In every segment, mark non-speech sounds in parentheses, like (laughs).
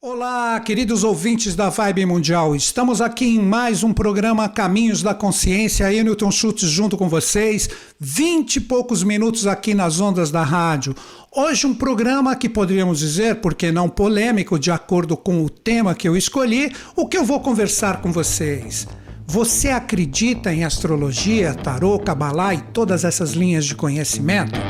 Olá, queridos ouvintes da Vibe Mundial. Estamos aqui em mais um programa Caminhos da Consciência. Eu, Newton Schultz, junto com vocês. Vinte e poucos minutos aqui nas ondas da rádio. Hoje, um programa que poderíamos dizer, porque não polêmico, de acordo com o tema que eu escolhi, o que eu vou conversar com vocês. Você acredita em astrologia, tarô, cabalá e todas essas linhas de conhecimento?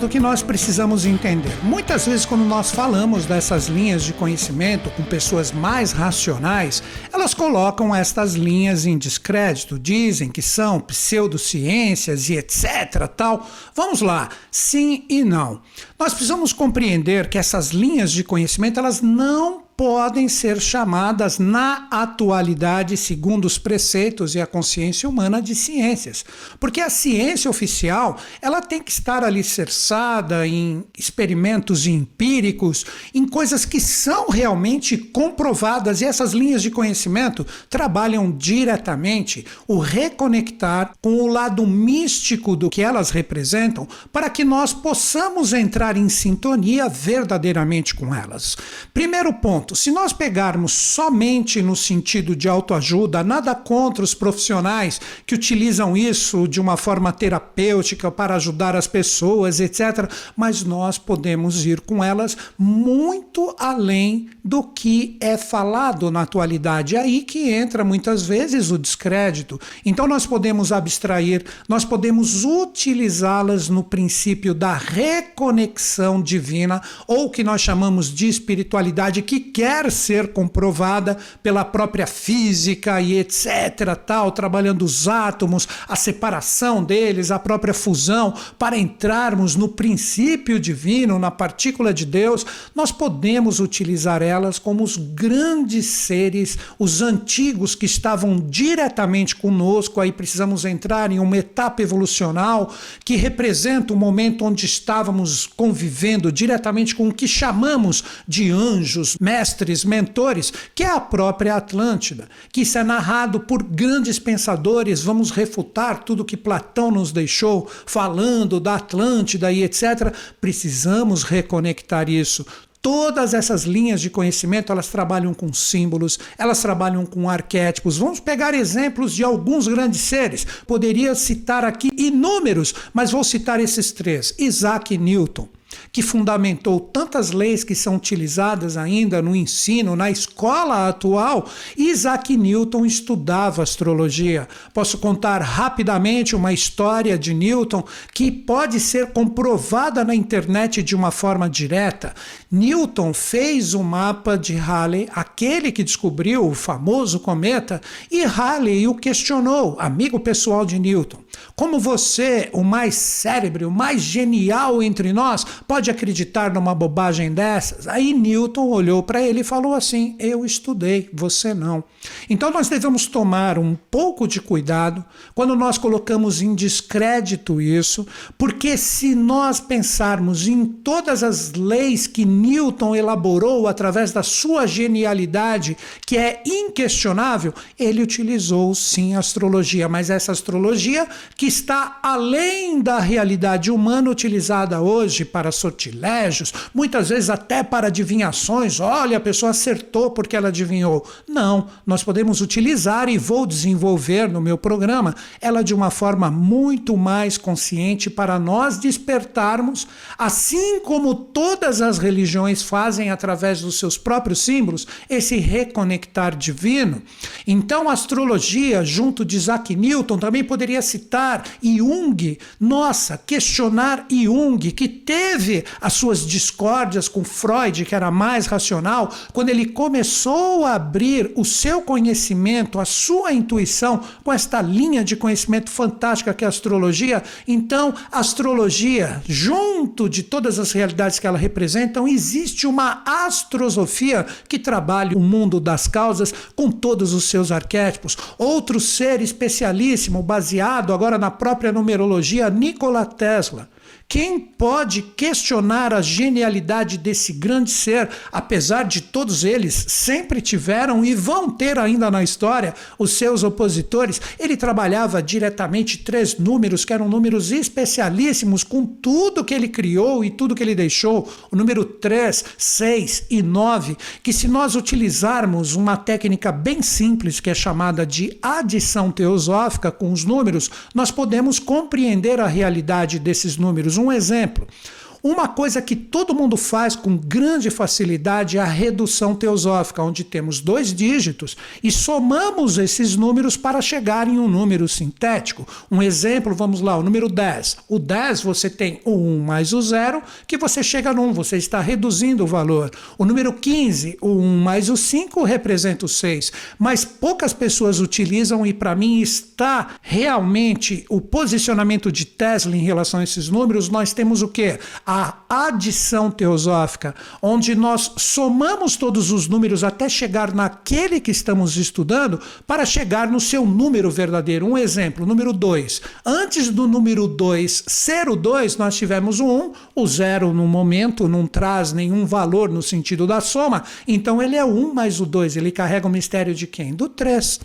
Ponto que nós precisamos entender. Muitas vezes, quando nós falamos dessas linhas de conhecimento com pessoas mais racionais, elas colocam estas linhas em descrédito, dizem que são pseudociências e etc. Tal. Vamos lá, sim e não. Nós precisamos compreender que essas linhas de conhecimento elas não podem ser chamadas na atualidade, segundo os preceitos e a consciência humana, de ciências. Porque a ciência oficial ela tem que estar alicerçada em experimentos empíricos, em coisas que são realmente comprovadas, e essas linhas de conhecimento trabalham diretamente o reconectar com o lado místico do que elas representam, para que nós possamos entrar em sintonia verdadeiramente com elas. Primeiro ponto Se nós pegarmos somente no sentido de autoajuda, nada contra os profissionais que utilizam isso de uma forma terapêutica para ajudar as pessoas, etc. Mas nós podemos ir com elas muito além do que é falado na atualidade. É aí que entra muitas vezes o descrédito. Então nós podemos abstrair, nós podemos utilizá-las no princípio da reconexão divina, ou que nós chamamos de espiritualidade, que quer ser comprovada pela própria física e etc, tal, trabalhando os átomos, a separação deles, a própria fusão, para entrarmos no princípio divino, na partícula de Deus, nós podemos utilizar elas como os grandes seres, os antigos que estavam diretamente conosco, aí precisamos entrar em uma etapa evolucional que representa o momento onde estávamos convivendo diretamente com o que chamamos de anjos, mestres mestres, mentores, que é a própria Atlântida, que isso é narrado por grandes pensadores. Vamos refutar tudo que Platão nos deixou falando da Atlântida e etc. Precisamos reconectar isso. Todas essas linhas de conhecimento, elas trabalham com símbolos, elas trabalham com arquétipos. Vamos pegar exemplos de alguns grandes seres. Poderia citar aqui inúmeros, mas vou citar esses três: Isaac Newton que fundamentou tantas leis que são utilizadas ainda no ensino, na escola atual, Isaac Newton estudava astrologia. Posso contar rapidamente uma história de Newton que pode ser comprovada na internet de uma forma direta. Newton fez o mapa de Halley, aquele que descobriu o famoso cometa, e Halley o questionou, amigo pessoal de Newton. Como você, o mais cérebro, o mais genial entre nós, pode acreditar numa bobagem dessas? Aí Newton olhou para ele e falou assim: Eu estudei, você não. Então nós devemos tomar um pouco de cuidado quando nós colocamos em descrédito isso, porque se nós pensarmos em todas as leis que Newton elaborou através da sua genialidade, que é inquestionável, ele utilizou sim a astrologia, mas essa astrologia que está além da realidade humana utilizada hoje para sortilégios, muitas vezes até para adivinhações. Olha, a pessoa acertou porque ela adivinhou. Não, nós podemos utilizar e vou desenvolver no meu programa ela de uma forma muito mais consciente para nós despertarmos, assim como todas as religiões fazem através dos seus próprios símbolos, esse reconectar divino. Então, a astrologia, junto de Isaac Newton, também poderia citar Jung, nossa, questionar Jung, que teve as suas discórdias com Freud, que era mais racional, quando ele começou a abrir o seu conhecimento, a sua intuição com esta linha de conhecimento fantástica que é a astrologia, então a astrologia, junto de todas as realidades que ela representa, existe uma astrosofia que trabalha o mundo das causas com todos os seus arquétipos. Outro ser especialíssimo, baseado agora na própria numerologia, Nikola Tesla Quem pode questionar a genialidade desse grande ser, apesar de todos eles sempre tiveram e vão ter ainda na história os seus opositores? Ele trabalhava diretamente três números, que eram números especialíssimos, com tudo que ele criou e tudo que ele deixou: o número 3, 6 e 9, que se nós utilizarmos uma técnica bem simples, que é chamada de adição teosófica com os números, nós podemos compreender a realidade desses números. Um exemplo. Uma coisa que todo mundo faz com grande facilidade é a redução teosófica, onde temos dois dígitos e somamos esses números para chegar em um número sintético. Um exemplo, vamos lá, o número 10. O 10 você tem o 1 mais o 0, que você chega no 1, você está reduzindo o valor. O número 15, o 1 mais o 5 representa o 6. Mas poucas pessoas utilizam e para mim está realmente o posicionamento de Tesla em relação a esses números. Nós temos o quê? A adição teosófica, onde nós somamos todos os números até chegar naquele que estamos estudando para chegar no seu número verdadeiro. Um exemplo, número 2. Antes do número 2 ser o 2, nós tivemos o 1. Um, o 0 no momento não traz nenhum valor no sentido da soma, então ele é 1 um mais o 2. Ele carrega o mistério de quem? Do 3.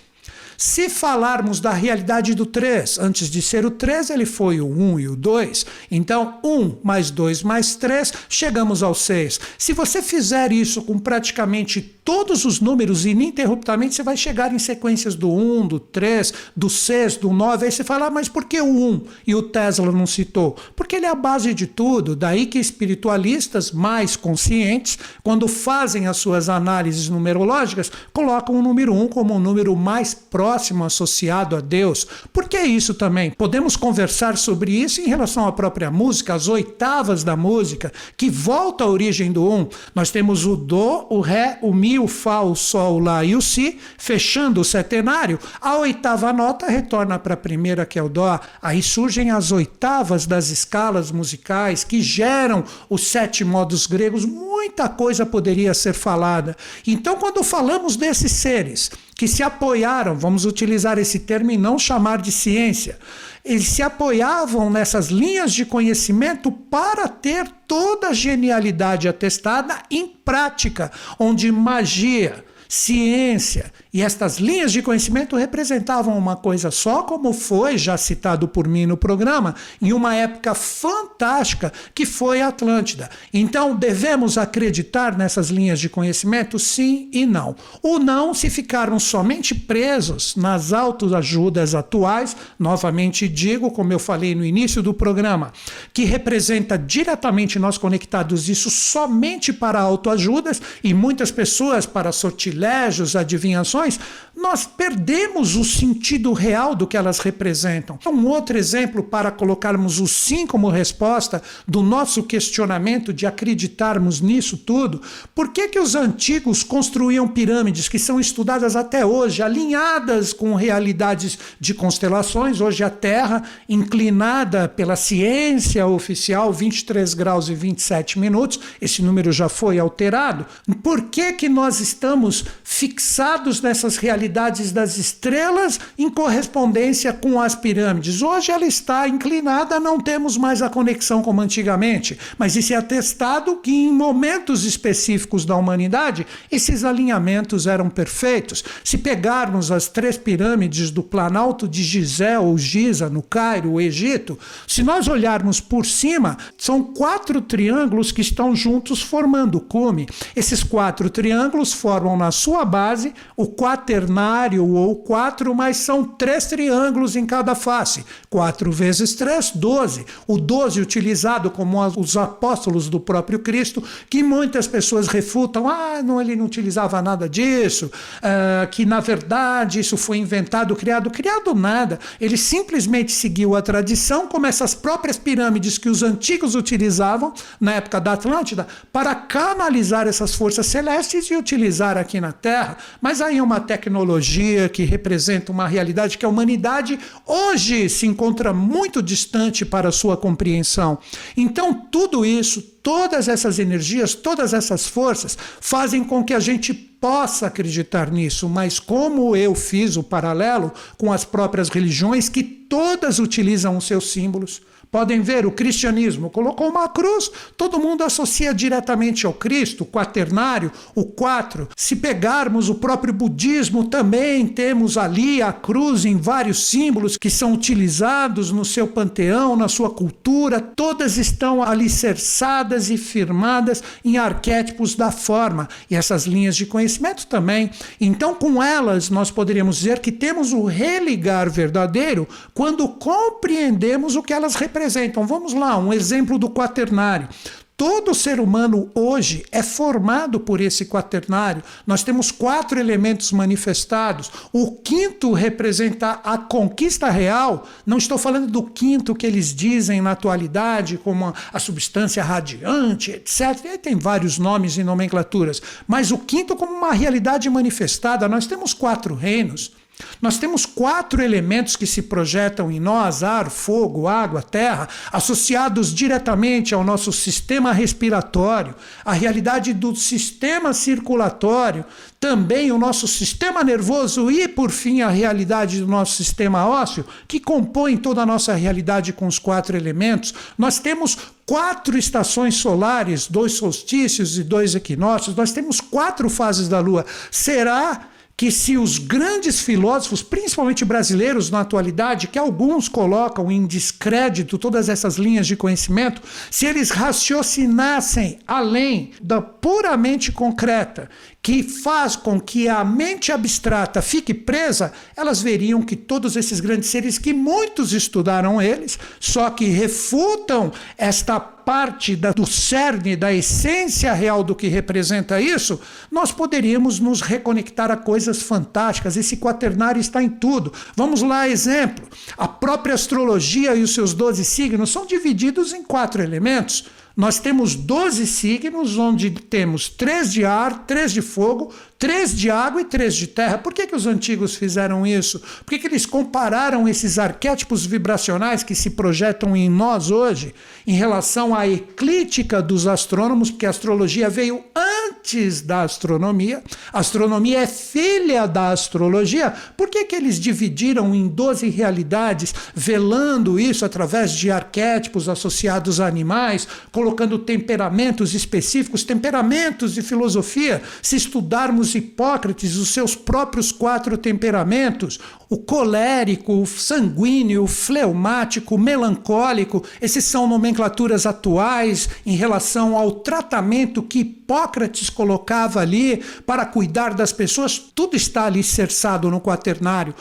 Se falarmos da realidade do 3, antes de ser o 3, ele foi o 1 e o 2. Então, 1 mais 2 mais 3, chegamos ao 6. Se você fizer isso com praticamente todos os números ininterruptamente, você vai chegar em sequências do 1, do 3, do 6, do 9. Aí você fala, ah, mas por que o 1 e o Tesla não citou? Porque ele é a base de tudo. Daí que espiritualistas mais conscientes, quando fazem as suas análises numerológicas, colocam o número 1 como o número mais próximo próximo associado a Deus. Por que isso também? Podemos conversar sobre isso em relação à própria música, as oitavas da música, que volta à origem do um. Nós temos o Do, o Ré, o Mi, o Fá, o Sol, o Lá e o Si, fechando o setenário. A oitava nota retorna para a primeira, que é o Dó. Aí surgem as oitavas das escalas musicais que geram os sete modos gregos. Muita coisa poderia ser falada. Então, quando falamos desses seres, que se apoiaram, vamos utilizar esse termo e não chamar de ciência, eles se apoiavam nessas linhas de conhecimento para ter toda a genialidade atestada em prática, onde magia, ciência e estas linhas de conhecimento representavam uma coisa só, como foi já citado por mim no programa, em uma época fantástica que foi a Atlântida. Então, devemos acreditar nessas linhas de conhecimento? Sim e não. O não, se ficarmos somente presos nas autoajudas atuais, novamente digo, como eu falei no início do programa, que representa diretamente nós conectados isso somente para autoajudas e muitas pessoas para sortilégios, adivinhações nós perdemos o sentido real do que elas representam. Um outro exemplo para colocarmos o sim como resposta do nosso questionamento de acreditarmos nisso tudo, por que, que os antigos construíam pirâmides que são estudadas até hoje, alinhadas com realidades de constelações? Hoje a Terra, inclinada pela ciência oficial, 23 graus e 27 minutos, esse número já foi alterado. Por que, que nós estamos fixados nessa essas realidades das estrelas em correspondência com as pirâmides. Hoje ela está inclinada, não temos mais a conexão como antigamente, mas isso é atestado que em momentos específicos da humanidade esses alinhamentos eram perfeitos. Se pegarmos as três pirâmides do Planalto de Gizé ou Giza, no Cairo, o Egito, se nós olharmos por cima, são quatro triângulos que estão juntos formando o cume. Esses quatro triângulos formam na sua base o quaternário ou quatro, mas são três triângulos em cada face. Quatro vezes três, doze. O doze utilizado como os apóstolos do próprio Cristo, que muitas pessoas refutam, ah, não, ele não utilizava nada disso, uh, que na verdade isso foi inventado, criado. Criado nada. Ele simplesmente seguiu a tradição, como essas próprias pirâmides que os antigos utilizavam na época da Atlântida, para canalizar essas forças celestes e utilizar aqui na Terra. Mas aí é uma tecnologia que representa uma realidade que a humanidade hoje se encontra muito distante para sua compreensão. Então, tudo isso, todas essas energias, todas essas forças fazem com que a gente possa acreditar nisso, mas como eu fiz o paralelo com as próprias religiões que todas utilizam os seus símbolos, Podem ver, o cristianismo colocou uma cruz, todo mundo associa diretamente ao Cristo, o quaternário, o quatro. Se pegarmos o próprio budismo, também temos ali a cruz em vários símbolos que são utilizados no seu panteão, na sua cultura, todas estão alicerçadas e firmadas em arquétipos da forma. E essas linhas de conhecimento também. Então, com elas, nós poderíamos dizer que temos o religar verdadeiro quando compreendemos o que elas representam representam. Vamos lá, um exemplo do quaternário. Todo ser humano hoje é formado por esse quaternário. Nós temos quatro elementos manifestados. O quinto representa a conquista real. Não estou falando do quinto que eles dizem na atualidade, como a substância radiante, etc. E tem vários nomes e nomenclaturas. Mas o quinto, como uma realidade manifestada. Nós temos quatro reinos. Nós temos quatro elementos que se projetam em nós: ar, fogo, água, terra, associados diretamente ao nosso sistema respiratório, a realidade do sistema circulatório, também o nosso sistema nervoso e, por fim, a realidade do nosso sistema ósseo, que compõem toda a nossa realidade com os quatro elementos. Nós temos quatro estações solares, dois solstícios e dois equinócios, nós temos quatro fases da Lua. Será que se os grandes filósofos, principalmente brasileiros na atualidade, que alguns colocam em descrédito todas essas linhas de conhecimento, se eles raciocinassem além da puramente concreta, que faz com que a mente abstrata fique presa, elas veriam que todos esses grandes seres, que muitos estudaram eles, só que refutam esta parte da, do cerne, da essência real do que representa isso, nós poderíamos nos reconectar a coisas fantásticas. Esse quaternário está em tudo. Vamos lá, exemplo. A própria astrologia e os seus 12 signos são divididos em quatro elementos. Nós temos 12 signos, onde temos três de ar, três de fogo, três de água e três de terra. Por que, que os antigos fizeram isso? Por que, que eles compararam esses arquétipos vibracionais que se projetam em nós hoje em relação à eclíptica dos astrônomos? Porque a astrologia veio antes da astronomia. A astronomia é filha da astrologia. Por que, que eles dividiram em 12 realidades, velando isso através de arquétipos associados a animais, colocando temperamentos específicos, temperamentos de filosofia? Se estudarmos Hipócrates os seus próprios quatro temperamentos: o colérico, o sanguíneo, o fleumático, o melancólico. Esses são nomenclaturas atuais em relação ao tratamento que Hipócrates colocava ali para cuidar das pessoas. Tudo está ali cerçado no quaternário.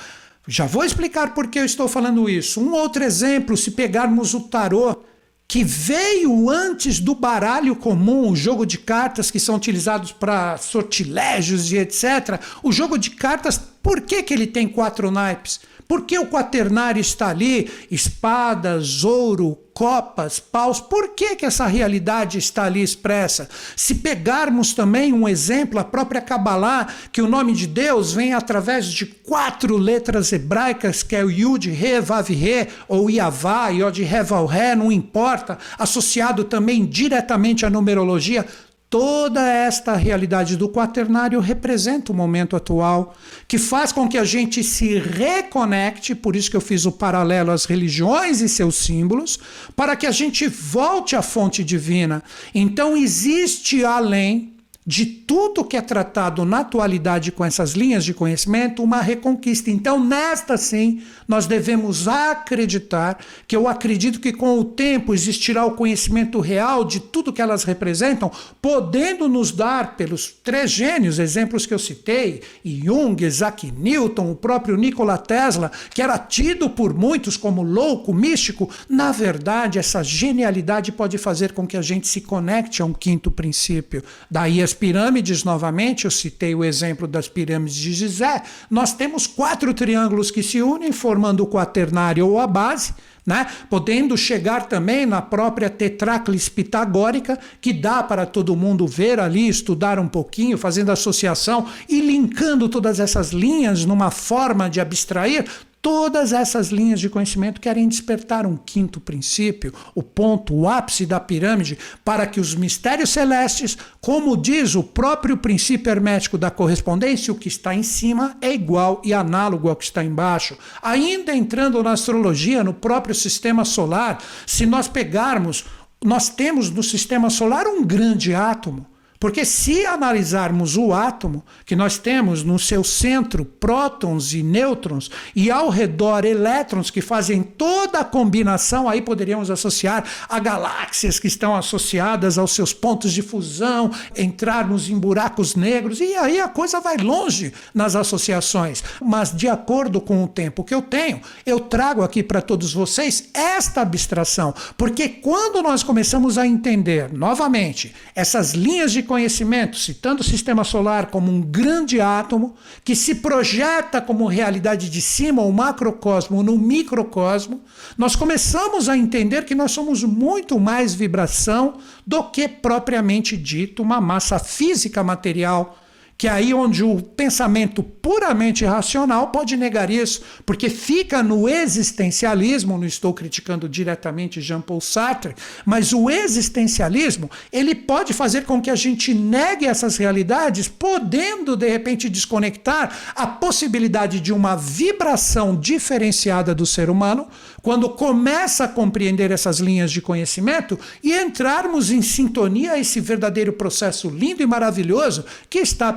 Já vou explicar por que eu estou falando isso. Um outro exemplo, se pegarmos o tarô que veio antes do baralho comum, o jogo de cartas que são utilizados para sortilégios e etc. O jogo de cartas, por que, que ele tem quatro naipes? Por que o quaternário está ali? Espadas, ouro, copas, paus. Por que, que essa realidade está ali expressa? Se pegarmos também um exemplo, a própria Kabbalah, que o nome de Deus vem através de quatro letras hebraicas, que é o Yud, Re, Vav, Re, ou Yavá, Yod, Re, Val, Re, não importa, associado também diretamente à numerologia, Toda esta realidade do quaternário representa o momento atual, que faz com que a gente se reconecte, por isso que eu fiz o paralelo às religiões e seus símbolos, para que a gente volte à fonte divina. Então existe além de tudo que é tratado na atualidade com essas linhas de conhecimento, uma reconquista. Então, nesta sim, nós devemos acreditar que eu acredito que com o tempo existirá o conhecimento real de tudo que elas representam, podendo nos dar pelos três gênios, exemplos que eu citei, Jung, Isaac Newton, o próprio Nikola Tesla, que era tido por muitos como louco, místico, na verdade, essa genialidade pode fazer com que a gente se conecte a um quinto princípio. Daí as pirâmides, novamente, eu citei o exemplo das pirâmides de Gizé, nós temos quatro triângulos que se unem, formando o quaternário ou a base, né? podendo chegar também na própria tetráclis pitagórica, que dá para todo mundo ver ali, estudar um pouquinho, fazendo associação e linkando todas essas linhas numa forma de abstrair Todas essas linhas de conhecimento querem despertar um quinto princípio, o ponto, o ápice da pirâmide, para que os mistérios celestes, como diz o próprio princípio hermético da correspondência, o que está em cima é igual e análogo ao que está embaixo. Ainda entrando na astrologia, no próprio sistema solar, se nós pegarmos, nós temos no sistema solar um grande átomo. Porque se analisarmos o átomo, que nós temos no seu centro prótons e nêutrons, e ao redor elétrons que fazem toda a combinação, aí poderíamos associar a galáxias que estão associadas aos seus pontos de fusão, entrarmos em buracos negros, e aí a coisa vai longe nas associações. Mas de acordo com o tempo que eu tenho, eu trago aqui para todos vocês esta abstração, porque quando nós começamos a entender novamente essas linhas de conhecimento, citando o sistema solar como um grande átomo que se projeta como realidade de cima, o macrocosmo, no microcosmo, nós começamos a entender que nós somos muito mais vibração do que propriamente dito uma massa física material que é aí onde o pensamento puramente racional pode negar isso, porque fica no existencialismo, não estou criticando diretamente Jean-Paul Sartre, mas o existencialismo, ele pode fazer com que a gente negue essas realidades, podendo de repente desconectar a possibilidade de uma vibração diferenciada do ser humano, quando começa a compreender essas linhas de conhecimento e entrarmos em sintonia a esse verdadeiro processo lindo e maravilhoso que está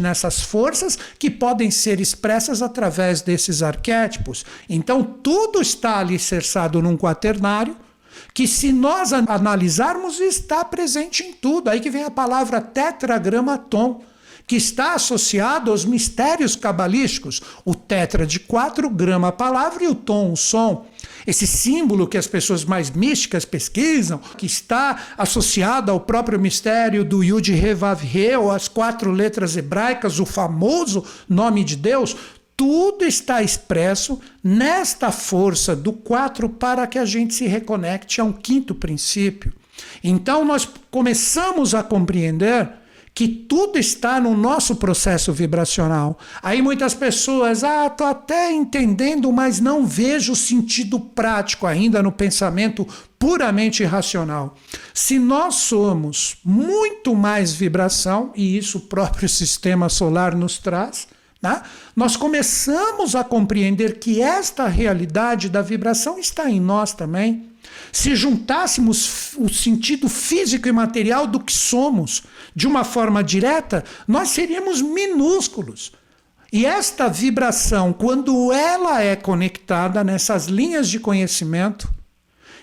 nessas forças que podem ser expressas através desses arquétipos. Então, tudo está alicerçado num quaternário que se nós analisarmos está presente em tudo. Aí que vem a palavra tetragramaton que está associado aos mistérios cabalísticos. O tetra de 4 grama a palavra e o tom, o som. Esse símbolo que as pessoas mais místicas pesquisam, que está associado ao próprio mistério do Yud He, ou as quatro letras hebraicas, o famoso nome de Deus, tudo está expresso nesta força do 4 para que a gente se reconecte a um quinto princípio. Então nós começamos a compreender que tudo está no nosso processo vibracional. Aí muitas pessoas, ah, tô até entendendo, mas não vejo sentido prático ainda no pensamento puramente racional. Se nós somos muito mais vibração, e isso o próprio (laughs) sistema solar nos traz, né? nós começamos a compreender que esta realidade da vibração está em nós também. Se juntássemos o sentido físico e material do que somos de uma forma direta, nós seríamos minúsculos. E esta vibração, quando ela é conectada nessas linhas de conhecimento,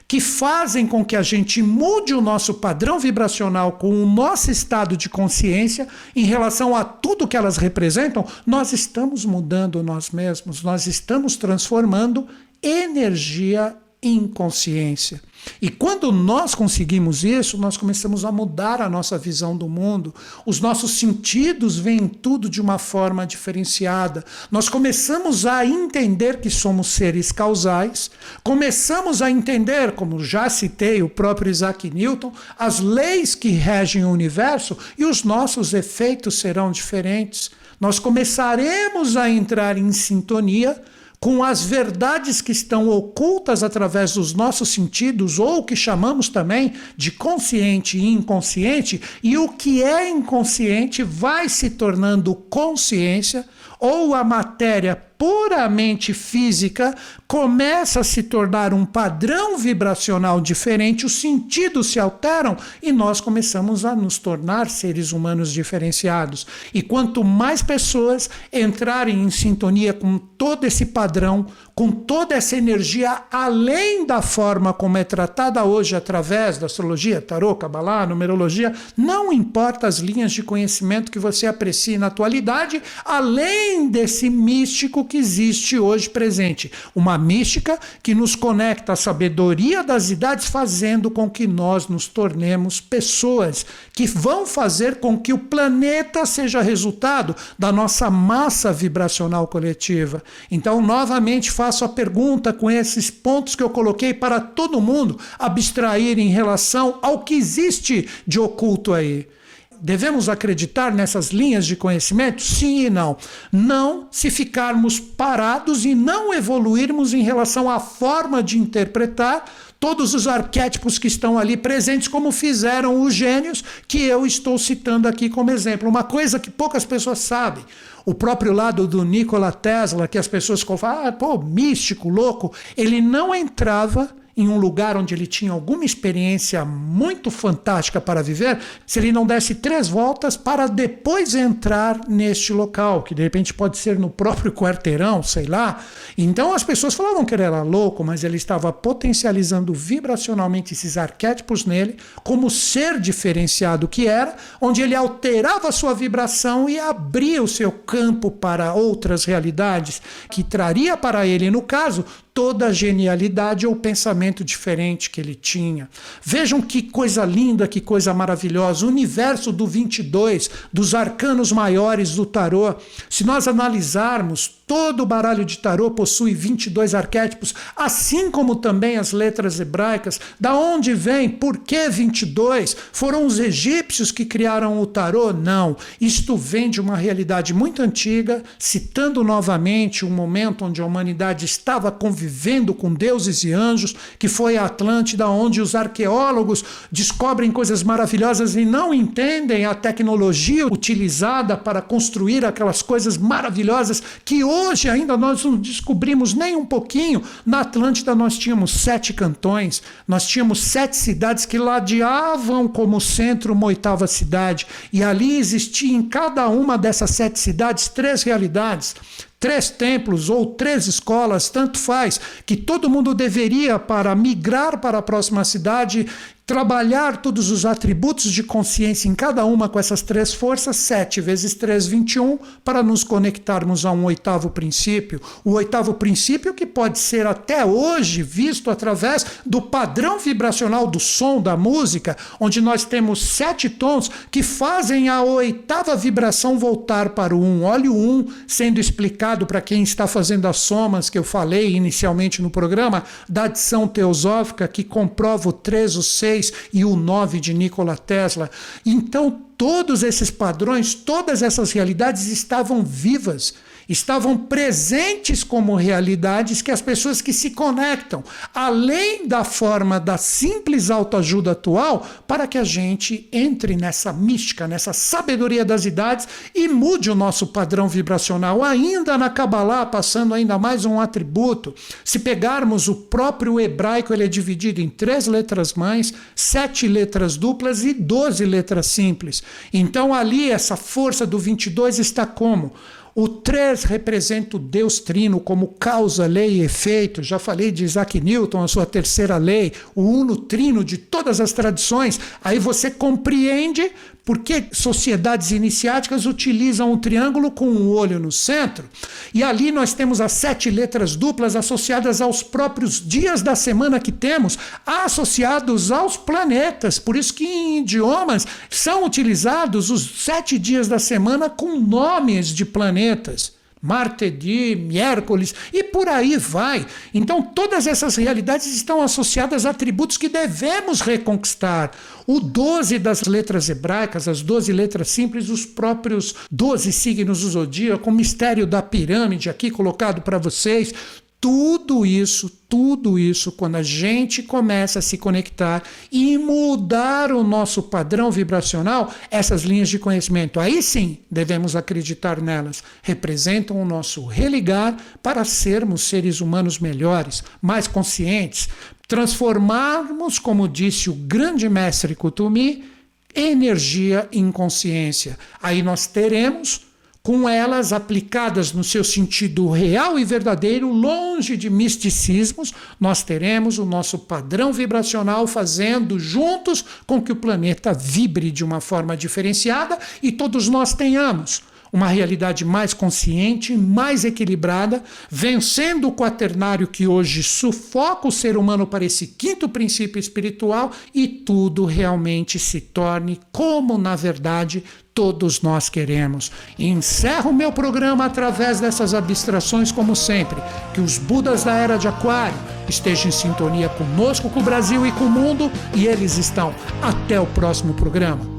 que fazem com que a gente mude o nosso padrão vibracional com o nosso estado de consciência em relação a tudo que elas representam, nós estamos mudando nós mesmos, nós estamos transformando energia inconsciência. E quando nós conseguimos isso, nós começamos a mudar a nossa visão do mundo. Os nossos sentidos veem tudo de uma forma diferenciada. Nós começamos a entender que somos seres causais, começamos a entender, como já citei o próprio Isaac Newton, as leis que regem o universo e os nossos efeitos serão diferentes. Nós começaremos a entrar em sintonia com as verdades que estão ocultas através dos nossos sentidos, ou que chamamos também de consciente e inconsciente, e o que é inconsciente vai se tornando consciência, ou a matéria puramente física começa a se tornar um padrão vibracional diferente, os sentidos se alteram e nós começamos a nos tornar seres humanos diferenciados. E quanto mais pessoas entrarem em sintonia com todo esse padrão, com toda essa energia, além da forma como é tratada hoje através da astrologia, tarô, cabalá, numerologia, não importa as linhas de conhecimento que você aprecie na atualidade, além desse místico que existe hoje presente. Uma mística que nos conecta à sabedoria das idades, fazendo com que nós nos tornemos pessoas que vão fazer com que o planeta seja resultado da nossa massa vibracional coletiva. Então, novamente, faço a pergunta com esses pontos que eu coloquei para todo mundo abstrair em relação ao que existe de oculto aí Devemos acreditar nessas linhas de conhecimento? Sim e não. Não se ficarmos parados e não evoluirmos em relação à forma de interpretar todos os arquétipos que estão ali presentes, como fizeram os gênios, que eu estou citando aqui como exemplo. Uma coisa que poucas pessoas sabem. O próprio lado do Nikola Tesla, que as pessoas falam, ah, pô, místico, louco, ele não entrava em um lugar onde ele tinha alguma experiência muito fantástica para viver, se ele não desse três voltas para depois entrar neste local, que de repente pode ser no próprio quarteirão, sei lá. Então as pessoas falavam que ele era louco, mas ele estava potencializando vibracionalmente esses arquétipos nele, como ser diferenciado que era, onde ele alterava a sua vibração e abria o seu campo para outras realidades, que traria para ele, no caso, toda a genialidade ou pensamento diferente que ele tinha. Vejam que coisa linda, que coisa maravilhosa. O universo do 22, dos arcanos maiores do tarô. Se nós analisarmos Todo o baralho de tarô possui 22 arquétipos, assim como também as letras hebraicas. Da onde vem? Por que 22? Foram os egípcios que criaram o tarô? Não. Isto vem de uma realidade muito antiga, citando novamente um momento onde a humanidade estava convivendo com deuses e anjos, que foi a Atlântida, onde os arqueólogos descobrem coisas maravilhosas e não entendem a tecnologia utilizada para construir aquelas coisas maravilhosas que hoje Hoje ainda nós não descobrimos nem um pouquinho. Na Atlântida nós tínhamos sete cantões, nós tínhamos sete cidades que ladeavam como centro uma oitava cidade. E ali existia em cada uma dessas sete cidades três realidades três templos ou três escolas, tanto faz, que todo mundo deveria, para migrar para a próxima cidade, trabalhar todos os atributos de consciência em cada uma com essas três forças, 7 vezes 3, 21, para nos conectarmos a um oitavo princípio. O oitavo princípio que pode ser até hoje visto através do padrão vibracional do som da música, onde nós temos sete tons que fazem a oitava vibração voltar para o um. Olha o um sendo explicado para quem está fazendo as somas que eu falei inicialmente no programa, da adição teosófica que comprova o 3, o 6 e o 9 de Nikola Tesla. Então, todos esses padrões, todas essas realidades estavam vivas estavam presentes como realidades que as pessoas que se conectam, além da forma da simples autoajuda atual, para que a gente entre nessa mística, nessa sabedoria das idades e mude o nosso padrão vibracional. Ainda na Kabbalah, passando ainda mais um atributo, se pegarmos o próprio hebraico, ele é dividido em três letras mães, sete letras duplas e doze letras simples. Então ali essa força do 22 está como? O 3 representa o Deus trino como causa, lei e efeito. Já falei de Isaac Newton, a sua terceira lei, o uno trino de todas as tradições. Aí você compreende por que sociedades iniciáticas utilizam o triângulo com um olho no centro? E ali nós temos as sete letras duplas associadas aos próprios dias da semana que temos, associados aos planetas. Por isso que em idiomas são utilizados os sete dias da semana com nomes de planetas. Martedi, miércoles e por aí vai. Então, todas essas realidades estão associadas a atributos que devemos reconquistar. O 12 das letras hebraicas, as 12 letras simples, os próprios 12 signos do zodíaco, o mistério da pirâmide aqui colocado para vocês, tudo isso, tudo isso, quando a gente começa a se conectar e mudar o nosso padrão vibracional, essas linhas de conhecimento, aí sim devemos acreditar nelas, representam o nosso religar para sermos seres humanos melhores, mais conscientes, transformarmos, como disse o grande mestre Kutumi, energia em consciência. Aí nós teremos com elas aplicadas no seu sentido real e verdadeiro, longe de misticismos, nós teremos o nosso padrão vibracional fazendo juntos com que o planeta vibre de uma forma diferenciada e todos nós tenhamos uma realidade mais consciente, mais equilibrada, vencendo o quaternário que hoje sufoca o ser humano para esse quinto princípio espiritual e tudo realmente se torne como, na verdade, todos nós queremos. encerro meu programa através dessas abstrações, como sempre. Que os Budas da Era de Aquário estejam em sintonia conosco, com o Brasil e com o mundo, e eles estão. Até o próximo programa.